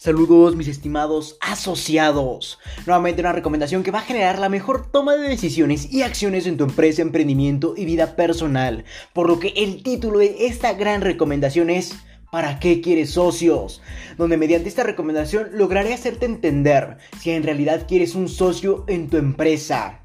Saludos mis estimados asociados. Nuevamente una recomendación que va a generar la mejor toma de decisiones y acciones en tu empresa, emprendimiento y vida personal. Por lo que el título de esta gran recomendación es ¿Para qué quieres socios? Donde mediante esta recomendación lograré hacerte entender si en realidad quieres un socio en tu empresa.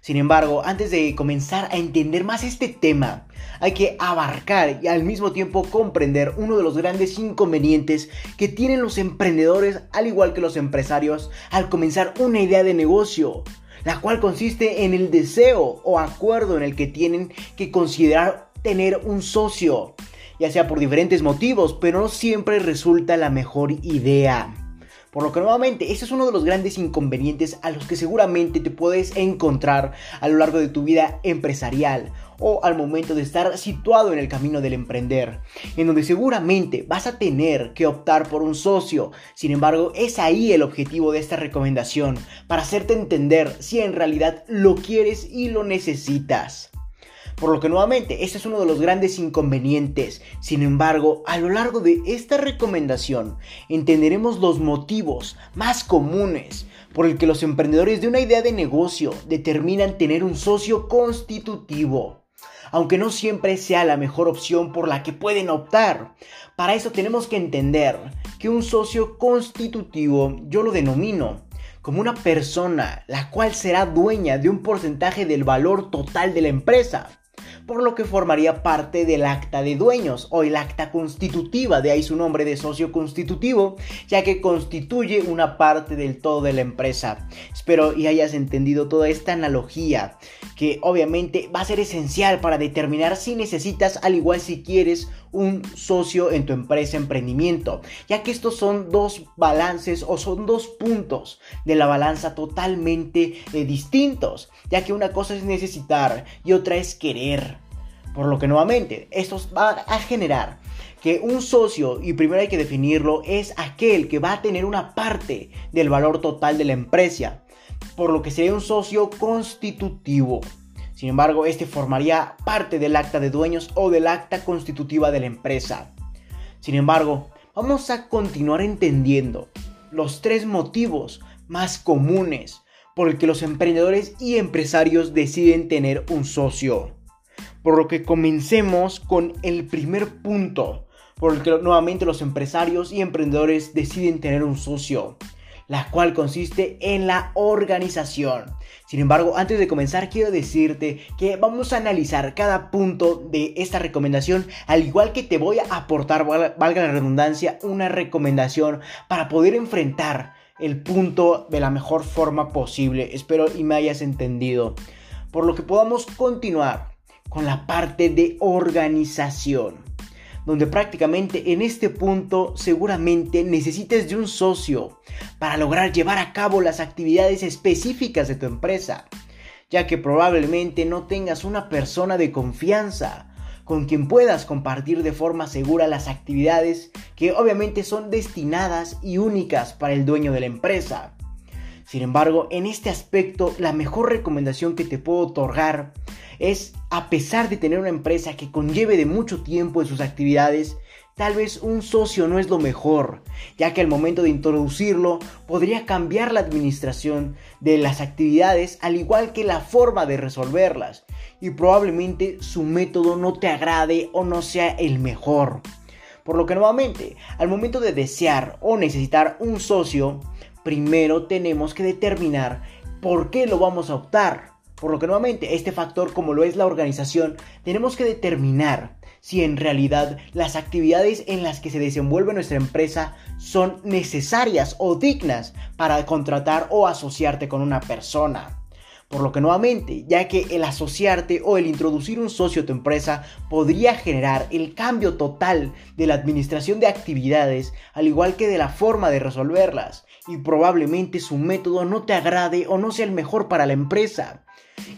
Sin embargo, antes de comenzar a entender más este tema, hay que abarcar y al mismo tiempo comprender uno de los grandes inconvenientes que tienen los emprendedores, al igual que los empresarios, al comenzar una idea de negocio, la cual consiste en el deseo o acuerdo en el que tienen que considerar tener un socio, ya sea por diferentes motivos, pero no siempre resulta la mejor idea. Por lo que nuevamente, ese es uno de los grandes inconvenientes a los que seguramente te puedes encontrar a lo largo de tu vida empresarial o al momento de estar situado en el camino del emprender, en donde seguramente vas a tener que optar por un socio. Sin embargo, es ahí el objetivo de esta recomendación, para hacerte entender si en realidad lo quieres y lo necesitas. Por lo que nuevamente, este es uno de los grandes inconvenientes. Sin embargo, a lo largo de esta recomendación, entenderemos los motivos más comunes por el que los emprendedores de una idea de negocio determinan tener un socio constitutivo aunque no siempre sea la mejor opción por la que pueden optar. Para eso tenemos que entender que un socio constitutivo yo lo denomino como una persona la cual será dueña de un porcentaje del valor total de la empresa por lo que formaría parte del acta de dueños o el acta constitutiva, de ahí su nombre de socio constitutivo, ya que constituye una parte del todo de la empresa. Espero y hayas entendido toda esta analogía, que obviamente va a ser esencial para determinar si necesitas, al igual si quieres, un socio en tu empresa emprendimiento, ya que estos son dos balances o son dos puntos de la balanza totalmente eh, distintos, ya que una cosa es necesitar y otra es querer. Por lo que nuevamente, esto va a generar que un socio, y primero hay que definirlo, es aquel que va a tener una parte del valor total de la empresa, por lo que sería un socio constitutivo. Sin embargo, este formaría parte del acta de dueños o del acta constitutiva de la empresa. Sin embargo, vamos a continuar entendiendo los tres motivos más comunes por el que los emprendedores y empresarios deciden tener un socio. Por lo que comencemos con el primer punto por el que nuevamente los empresarios y emprendedores deciden tener un socio la cual consiste en la organización. Sin embargo, antes de comenzar quiero decirte que vamos a analizar cada punto de esta recomendación, al igual que te voy a aportar, valga la redundancia, una recomendación para poder enfrentar el punto de la mejor forma posible. Espero y me hayas entendido. Por lo que podamos continuar con la parte de organización donde prácticamente en este punto seguramente necesites de un socio para lograr llevar a cabo las actividades específicas de tu empresa, ya que probablemente no tengas una persona de confianza con quien puedas compartir de forma segura las actividades que obviamente son destinadas y únicas para el dueño de la empresa. Sin embargo, en este aspecto, la mejor recomendación que te puedo otorgar es, a pesar de tener una empresa que conlleve de mucho tiempo en sus actividades, Tal vez un socio no es lo mejor, ya que al momento de introducirlo podría cambiar la administración de las actividades al igual que la forma de resolverlas y probablemente su método no te agrade o no sea el mejor. Por lo que nuevamente, al momento de desear o necesitar un socio, primero tenemos que determinar por qué lo vamos a optar. Por lo que nuevamente este factor como lo es la organización, tenemos que determinar si en realidad las actividades en las que se desenvuelve nuestra empresa son necesarias o dignas para contratar o asociarte con una persona. Por lo que nuevamente, ya que el asociarte o el introducir un socio a tu empresa podría generar el cambio total de la administración de actividades, al igual que de la forma de resolverlas, y probablemente su método no te agrade o no sea el mejor para la empresa.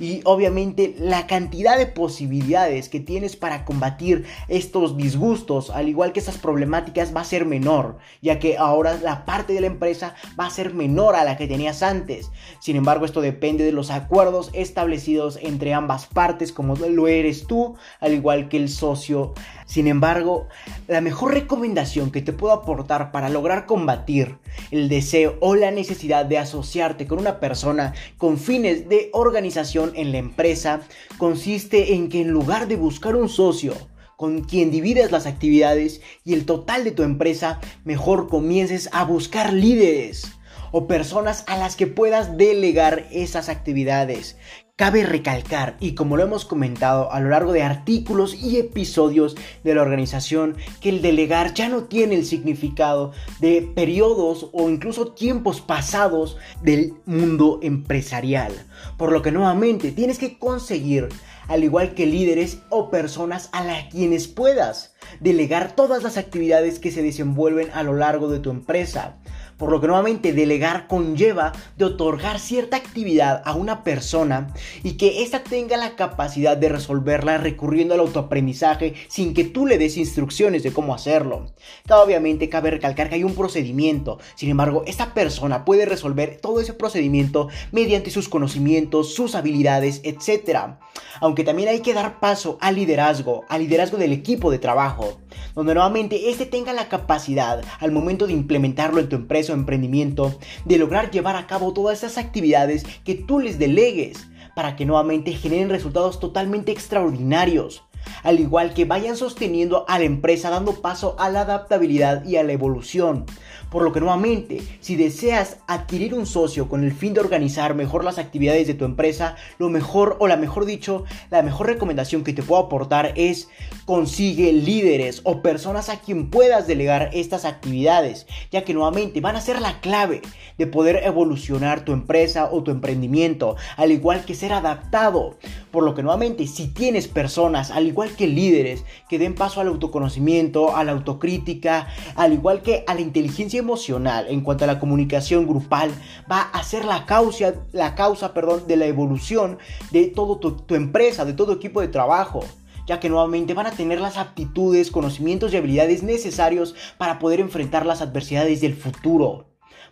Y obviamente la cantidad de posibilidades que tienes para combatir estos disgustos, al igual que estas problemáticas, va a ser menor, ya que ahora la parte de la empresa va a ser menor a la que tenías antes. Sin embargo, esto depende de los acuerdos establecidos entre ambas partes, como lo eres tú, al igual que el socio. Sin embargo, la mejor recomendación que te puedo aportar para lograr combatir el deseo o la necesidad de asociarte con una persona con fines de organización en la empresa consiste en que en lugar de buscar un socio con quien divides las actividades y el total de tu empresa, mejor comiences a buscar líderes o personas a las que puedas delegar esas actividades. Cabe recalcar, y como lo hemos comentado a lo largo de artículos y episodios de la organización, que el delegar ya no tiene el significado de periodos o incluso tiempos pasados del mundo empresarial. Por lo que nuevamente tienes que conseguir, al igual que líderes o personas a las quienes puedas delegar todas las actividades que se desenvuelven a lo largo de tu empresa por lo que nuevamente delegar conlleva de otorgar cierta actividad a una persona y que ésta tenga la capacidad de resolverla recurriendo al autoaprendizaje sin que tú le des instrucciones de cómo hacerlo. Obviamente cabe recalcar que hay un procedimiento, sin embargo esta persona puede resolver todo ese procedimiento mediante sus conocimientos, sus habilidades, etc. Aunque también hay que dar paso al liderazgo, al liderazgo del equipo de trabajo, donde nuevamente este tenga la capacidad al momento de implementarlo en tu empresa emprendimiento de lograr llevar a cabo todas esas actividades que tú les delegues para que nuevamente generen resultados totalmente extraordinarios al igual que vayan sosteniendo a la empresa dando paso a la adaptabilidad y a la evolución. Por lo que nuevamente, si deseas adquirir un socio con el fin de organizar mejor las actividades de tu empresa, lo mejor o la mejor dicho, la mejor recomendación que te puedo aportar es consigue líderes o personas a quien puedas delegar estas actividades, ya que nuevamente van a ser la clave de poder evolucionar tu empresa o tu emprendimiento, al igual que ser adaptado. Por lo que nuevamente, si tienes personas, al igual que líderes, que den paso al autoconocimiento, a la autocrítica, al igual que a la inteligencia emocional en cuanto a la comunicación grupal, va a ser la causa, la causa perdón, de la evolución de todo tu, tu empresa, de todo equipo de trabajo ya que nuevamente van a tener las aptitudes, conocimientos y habilidades necesarios para poder enfrentar las adversidades del futuro.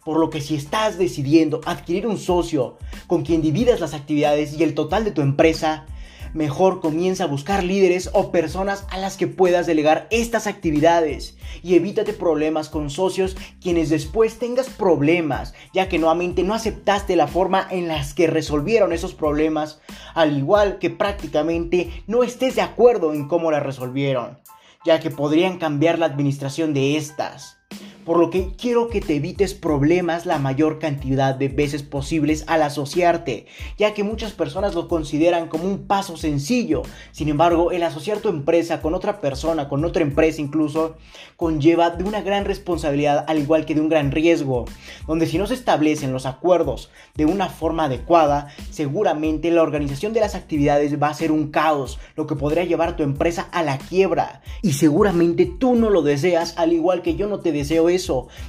Por lo que si estás decidiendo adquirir un socio con quien dividas las actividades y el total de tu empresa, mejor comienza a buscar líderes o personas a las que puedas delegar estas actividades. Y evítate problemas con socios quienes después tengas problemas, ya que nuevamente no aceptaste la forma en las que resolvieron esos problemas, al igual que prácticamente no estés de acuerdo en cómo la resolvieron, ya que podrían cambiar la administración de estas por lo que quiero que te evites problemas la mayor cantidad de veces posibles al asociarte, ya que muchas personas lo consideran como un paso sencillo. Sin embargo, el asociar tu empresa con otra persona, con otra empresa incluso, conlleva de una gran responsabilidad al igual que de un gran riesgo, donde si no se establecen los acuerdos de una forma adecuada, seguramente la organización de las actividades va a ser un caos, lo que podría llevar tu empresa a la quiebra. Y seguramente tú no lo deseas, al igual que yo no te deseo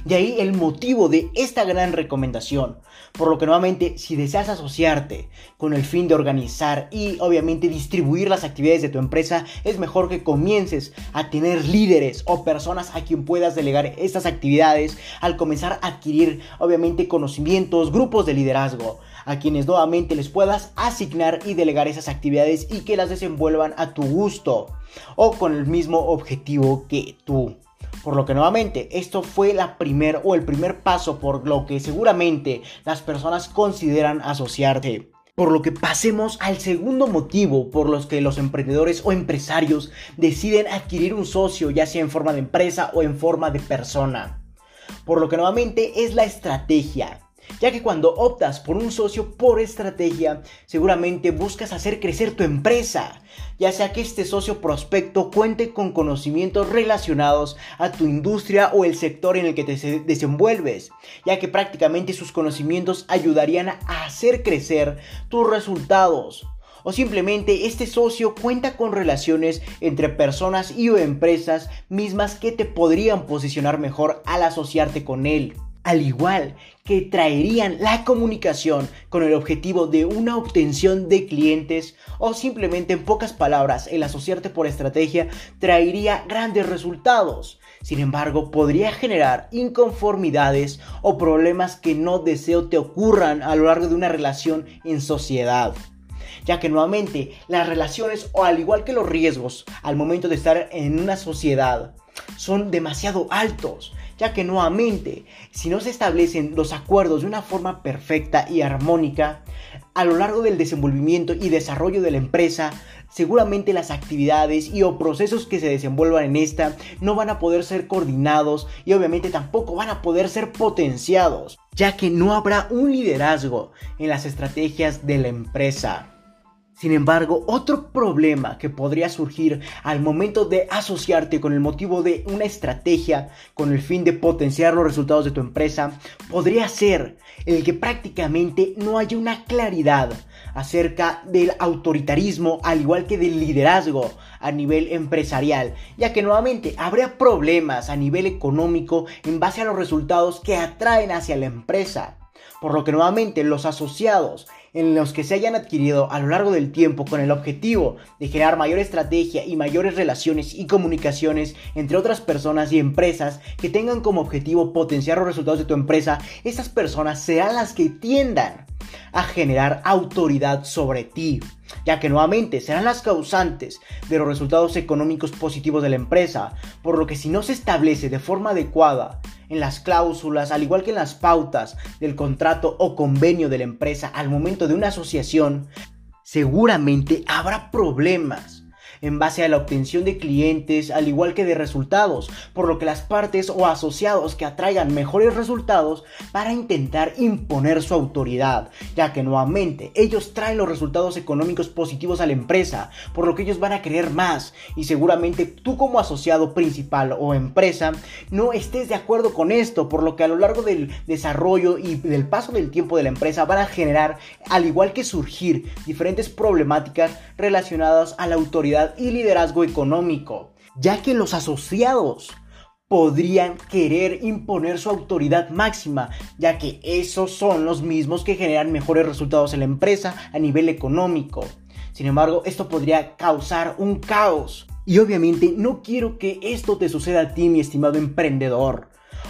De ahí el motivo de esta gran recomendación. Por lo que nuevamente, si deseas asociarte con el fin de organizar y obviamente distribuir las actividades de tu empresa, es mejor que comiences a tener líderes o personas a quien puedas delegar estas actividades al comenzar a adquirir obviamente conocimientos, grupos de liderazgo a quienes nuevamente les puedas asignar y delegar esas actividades y que las desenvuelvan a tu gusto o con el mismo objetivo que tú. Por lo que nuevamente, esto fue la primer o el primer paso por lo que seguramente las personas consideran asociarte. Por lo que pasemos al segundo motivo por los que los emprendedores o empresarios deciden adquirir un socio, ya sea en forma de empresa o en forma de persona. Por lo que nuevamente es la estrategia ya que cuando optas por un socio por estrategia, seguramente buscas hacer crecer tu empresa, ya sea que este socio prospecto cuente con conocimientos relacionados a tu industria o el sector en el que te desenvuelves, ya que prácticamente sus conocimientos ayudarían a hacer crecer tus resultados. O simplemente este socio cuenta con relaciones entre personas y o empresas mismas que te podrían posicionar mejor al asociarte con él. Al igual que traerían la comunicación con el objetivo de una obtención de clientes o simplemente en pocas palabras el asociarte por estrategia traería grandes resultados. Sin embargo, podría generar inconformidades o problemas que no deseo te ocurran a lo largo de una relación en sociedad ya que nuevamente las relaciones o al igual que los riesgos al momento de estar en una sociedad son demasiado altos, ya que nuevamente, si no se establecen los acuerdos de una forma perfecta y armónica, a lo largo del desenvolvimiento y desarrollo de la empresa, seguramente las actividades y o procesos que se desenvuelvan en esta no van a poder ser coordinados y obviamente tampoco van a poder ser potenciados, ya que no habrá un liderazgo en las estrategias de la empresa. Sin embargo, otro problema que podría surgir al momento de asociarte con el motivo de una estrategia con el fin de potenciar los resultados de tu empresa podría ser el que prácticamente no haya una claridad acerca del autoritarismo al igual que del liderazgo a nivel empresarial, ya que nuevamente habría problemas a nivel económico en base a los resultados que atraen hacia la empresa. Por lo que nuevamente los asociados en los que se hayan adquirido a lo largo del tiempo con el objetivo de generar mayor estrategia y mayores relaciones y comunicaciones entre otras personas y empresas que tengan como objetivo potenciar los resultados de tu empresa, estas personas serán las que tiendan a generar autoridad sobre ti, ya que nuevamente serán las causantes de los resultados económicos positivos de la empresa, por lo que si no se establece de forma adecuada en las cláusulas, al igual que en las pautas del contrato o convenio de la empresa al momento de una asociación, seguramente habrá problemas en base a la obtención de clientes al igual que de resultados, por lo que las partes o asociados que atraigan mejores resultados para intentar imponer su autoridad, ya que nuevamente ellos traen los resultados económicos positivos a la empresa, por lo que ellos van a querer más. Y seguramente tú como asociado principal o empresa no estés de acuerdo con esto, por lo que a lo largo del desarrollo y del paso del tiempo de la empresa van a generar, al igual que surgir, diferentes problemáticas relacionadas a la autoridad y liderazgo económico, ya que los asociados podrían querer imponer su autoridad máxima, ya que esos son los mismos que generan mejores resultados en la empresa a nivel económico. Sin embargo, esto podría causar un caos. Y obviamente no quiero que esto te suceda a ti, mi estimado emprendedor,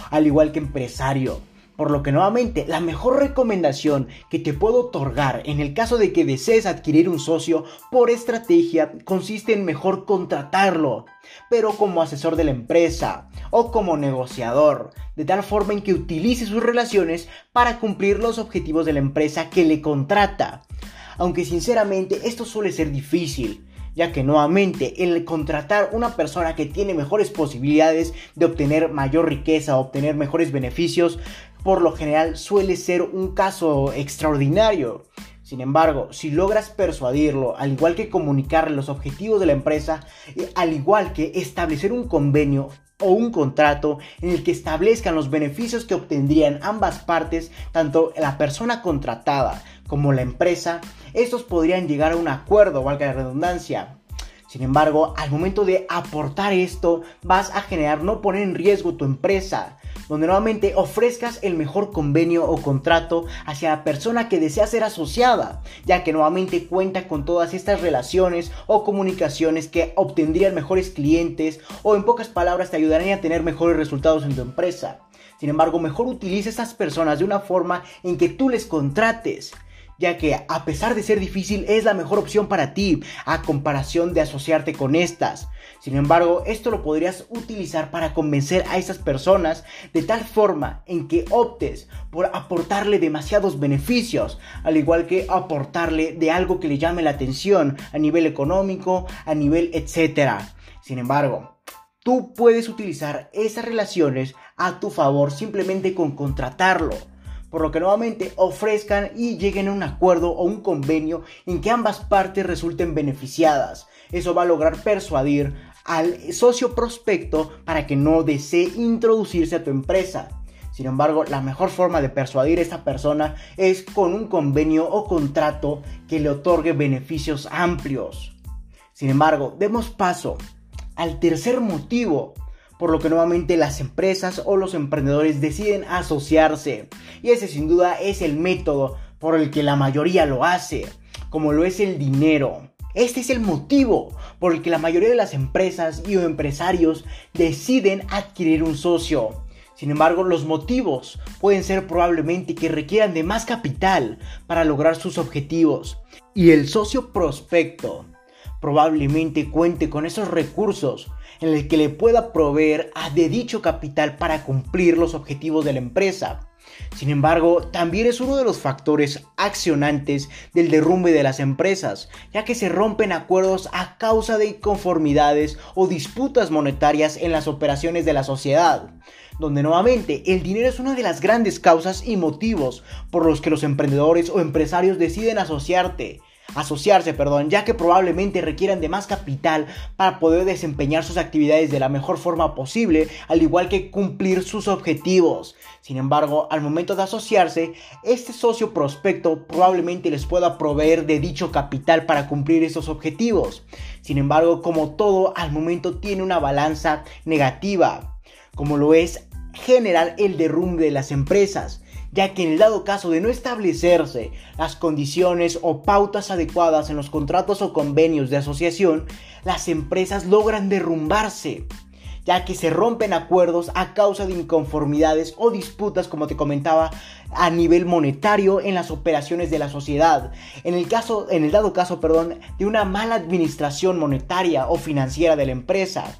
al igual que empresario. Por lo que nuevamente, la mejor recomendación que te puedo otorgar en el caso de que desees adquirir un socio por estrategia consiste en mejor contratarlo, pero como asesor de la empresa o como negociador, de tal forma en que utilice sus relaciones para cumplir los objetivos de la empresa que le contrata. Aunque sinceramente esto suele ser difícil, ya que nuevamente el contratar una persona que tiene mejores posibilidades de obtener mayor riqueza, obtener mejores beneficios, por lo general suele ser un caso extraordinario. Sin embargo, si logras persuadirlo, al igual que comunicarle los objetivos de la empresa, eh, al igual que establecer un convenio o un contrato en el que establezcan los beneficios que obtendrían ambas partes, tanto la persona contratada como la empresa, estos podrían llegar a un acuerdo, valga la redundancia. Sin embargo, al momento de aportar esto, vas a generar no poner en riesgo tu empresa, donde nuevamente ofrezcas el mejor convenio o contrato hacia la persona que desea ser asociada, ya que nuevamente cuenta con todas estas relaciones o comunicaciones que obtendrían mejores clientes o en pocas palabras te ayudarían a tener mejores resultados en tu empresa. Sin embargo, mejor utiliza estas personas de una forma en que tú les contrates ya que a pesar de ser difícil es la mejor opción para ti a comparación de asociarte con estas. Sin embargo, esto lo podrías utilizar para convencer a esas personas de tal forma en que optes por aportarle demasiados beneficios, al igual que aportarle de algo que le llame la atención a nivel económico, a nivel etcétera. Sin embargo, tú puedes utilizar esas relaciones a tu favor simplemente con contratarlo por lo que nuevamente ofrezcan y lleguen a un acuerdo o un convenio en que ambas partes resulten beneficiadas. Eso va a lograr persuadir al socio prospecto para que no desee introducirse a tu empresa. Sin embargo, la mejor forma de persuadir a esta persona es con un convenio o contrato que le otorgue beneficios amplios. Sin embargo, demos paso al tercer motivo por lo que nuevamente las empresas o los emprendedores deciden asociarse. Y ese sin duda es el método por el que la mayoría lo hace, como lo es el dinero. Este es el motivo por el que la mayoría de las empresas y empresarios deciden adquirir un socio. Sin embargo, los motivos pueden ser probablemente que requieran de más capital para lograr sus objetivos. Y el socio prospecto probablemente cuente con esos recursos en el que le pueda proveer a de dicho capital para cumplir los objetivos de la empresa. Sin embargo, también es uno de los factores accionantes del derrumbe de las empresas, ya que se rompen acuerdos a causa de inconformidades o disputas monetarias en las operaciones de la sociedad, donde nuevamente el dinero es una de las grandes causas y motivos por los que los emprendedores o empresarios deciden asociarte asociarse, perdón, ya que probablemente requieran de más capital para poder desempeñar sus actividades de la mejor forma posible, al igual que cumplir sus objetivos. Sin embargo, al momento de asociarse, este socio prospecto probablemente les pueda proveer de dicho capital para cumplir esos objetivos. Sin embargo, como todo, al momento tiene una balanza negativa, como lo es generar el derrumbe de las empresas ya que en el dado caso de no establecerse las condiciones o pautas adecuadas en los contratos o convenios de asociación, las empresas logran derrumbarse, ya que se rompen acuerdos a causa de inconformidades o disputas, como te comentaba, a nivel monetario en las operaciones de la sociedad. En el caso, en el dado caso, perdón, de una mala administración monetaria o financiera de la empresa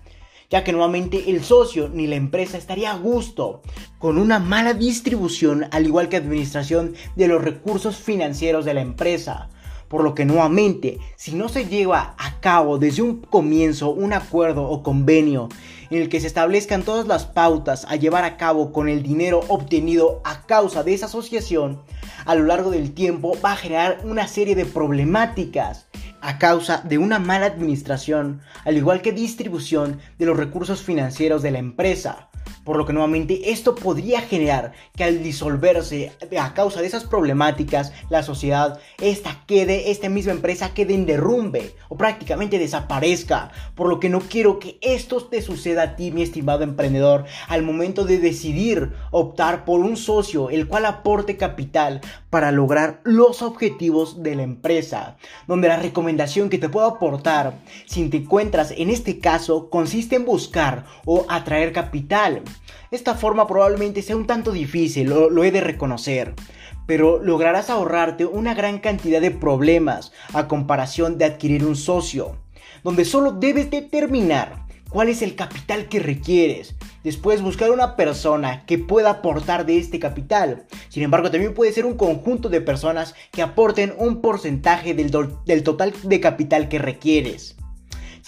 ya que nuevamente el socio ni la empresa estaría a gusto con una mala distribución al igual que administración de los recursos financieros de la empresa. Por lo que nuevamente, si no se lleva a cabo desde un comienzo un acuerdo o convenio en el que se establezcan todas las pautas a llevar a cabo con el dinero obtenido a causa de esa asociación, a lo largo del tiempo va a generar una serie de problemáticas a causa de una mala administración, al igual que distribución de los recursos financieros de la empresa, por lo que nuevamente esto podría generar que al disolverse a causa de esas problemáticas, la sociedad, esta quede, esta misma empresa quede en derrumbe o prácticamente desaparezca. Por lo que no quiero que esto te suceda a ti, mi estimado emprendedor, al momento de decidir optar por un socio el cual aporte capital para lograr los objetivos de la empresa. Donde la recomendación que te puedo aportar, si te encuentras en este caso, consiste en buscar o atraer capital esta forma probablemente sea un tanto difícil, lo, he de reconocer, pero lograrás ahorrarte una gran cantidad de problemas a comparación de adquirir un socio, donde solo debes determinar cuál es el capital que requieres. Después buscar una persona que pueda aportar de este capital. Sin embargo, también puede ser un conjunto de personas que aporten un porcentaje del, total de capital que requieres.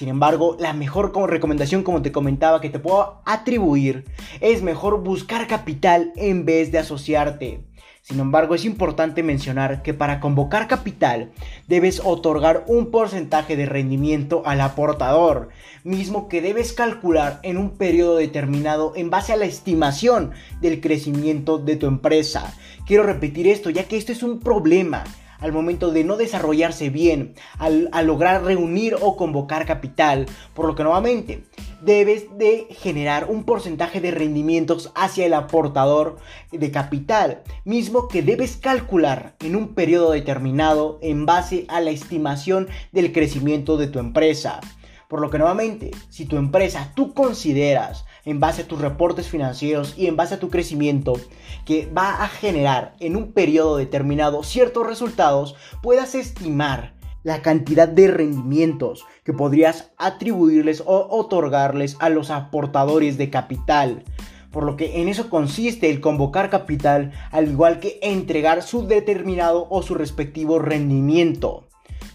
Sin embargo, la mejor recomendación, como te comentaba, que te puedo atribuir es mejor buscar capital en vez de asociarte. Sin embargo, es importante mencionar que para convocar capital debes otorgar un porcentaje de rendimiento al aportador, mismo que debes calcular en un periodo determinado en base a la estimación del crecimiento de tu empresa. Quiero repetir esto ya que esto es un problema al momento de no desarrollarse bien, al, lograr reunir o convocar capital, por lo que nuevamente debes de generar un porcentaje de rendimientos hacia el aportador de capital, mismo que debes calcular en un periodo determinado en base a la estimación del crecimiento de tu empresa. Por lo que nuevamente, si tu empresa tú consideras en base a tus reportes financieros y en base a tu crecimiento que va a generar en un periodo determinado ciertos resultados, puedas estimar la cantidad de rendimientos que podrías atribuirles o otorgarles a los aportadores de capital. Por lo que en eso consiste el convocar capital, al igual que entregar su determinado o su respectivo rendimiento.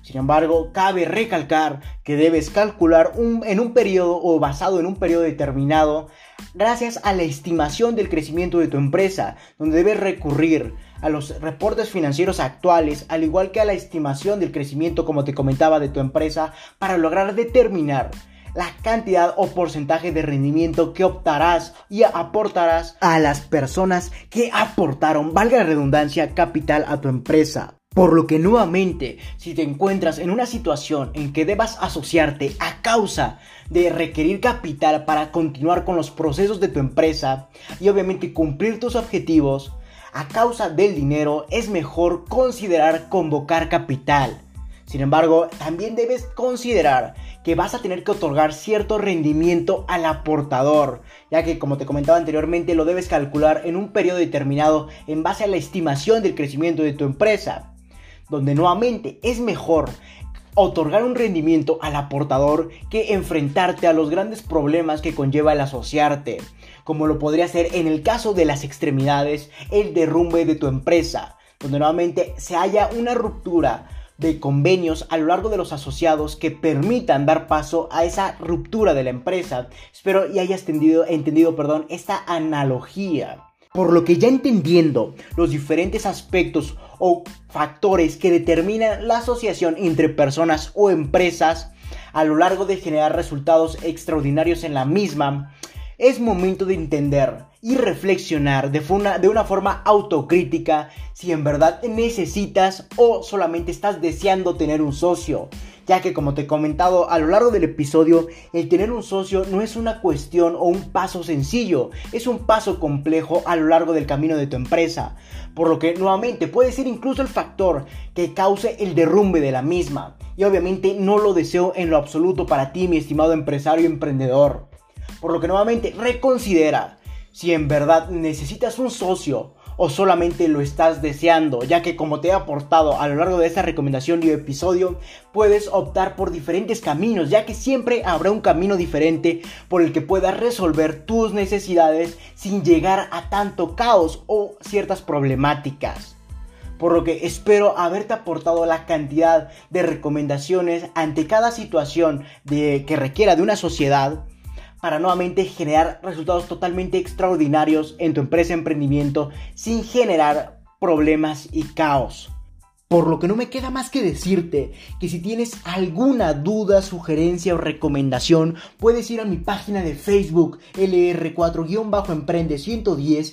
Sin embargo, cabe recalcar que debes calcular en un periodo o basado en un periodo determinado gracias a la estimación del crecimiento de tu empresa, donde debes recurrir a los reportes financieros actuales, al igual que a la estimación del crecimiento, como te comentaba, de tu empresa, para lograr determinar la cantidad o porcentaje de rendimiento que optarás y aportarás a las personas que aportaron, valga la redundancia, capital a tu empresa. Por lo que nuevamente, si te encuentras en una situación en que debas asociarte a causa de requerir capital para continuar con los procesos de tu empresa y obviamente cumplir tus objetivos, a causa del dinero es mejor considerar convocar capital. Sin embargo, también debes considerar que vas a tener que otorgar cierto rendimiento al aportador, ya que como te comentaba anteriormente lo debes calcular en un periodo determinado en base a la estimación del crecimiento de tu empresa donde nuevamente es mejor otorgar un rendimiento al aportador que enfrentarte a los grandes problemas que conlleva el asociarte, como lo podría ser en el caso de las extremidades, el derrumbe de tu empresa, donde nuevamente se haya una ruptura de convenios a lo largo de los asociados que permitan dar paso a esa ruptura de la empresa. Espero y hayas entendido, perdón, esta analogía. Por lo que ya entendiendo los diferentes aspectos o factores que determinan la asociación entre personas o empresas a lo largo de generar resultados extraordinarios en la misma, es momento de entender y reflexionar de, de, una forma autocrítica si en verdad necesitas o solamente estás deseando tener un socio ya que como te he comentado a lo largo del episodio, el tener un socio no es una cuestión o un paso sencillo, es un paso complejo a lo largo del camino de tu empresa, por lo que nuevamente puede ser incluso el factor que cause el derrumbe de la misma, y obviamente no lo deseo en lo absoluto para ti, mi estimado empresario y emprendedor. Por lo que nuevamente reconsidera si en verdad necesitas un socio o solamente lo estás deseando, ya que como te he aportado a lo largo de esta recomendación y episodio, puedes optar por diferentes caminos, ya que siempre habrá un camino diferente por el que puedas resolver tus necesidades sin llegar a tanto caos o ciertas problemáticas. Por lo que espero haberte aportado la cantidad de recomendaciones ante cada situación de, que requiera de una sociedad para nuevamente generar resultados totalmente extraordinarios en tu empresa emprendimiento sin generar problemas y caos. Por lo que no me queda más que decirte que si tienes alguna duda, sugerencia o recomendación, puedes ir a mi página de Facebook LR4-Emprende 110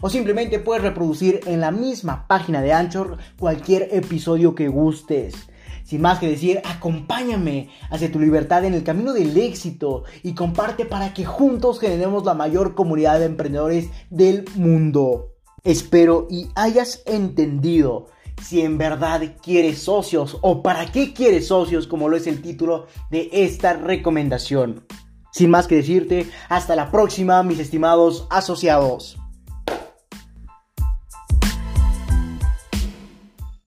o simplemente puedes reproducir en la misma página de Anchor cualquier episodio que gustes. Sin más que decir, acompáñame hacia tu libertad en el camino del éxito y comparte para que juntos generemos la mayor comunidad de emprendedores del mundo. Espero y hayas entendido si en verdad quieres socios o para qué quieres socios como lo es el título de esta recomendación. Sin más que decirte, hasta la próxima mis estimados asociados.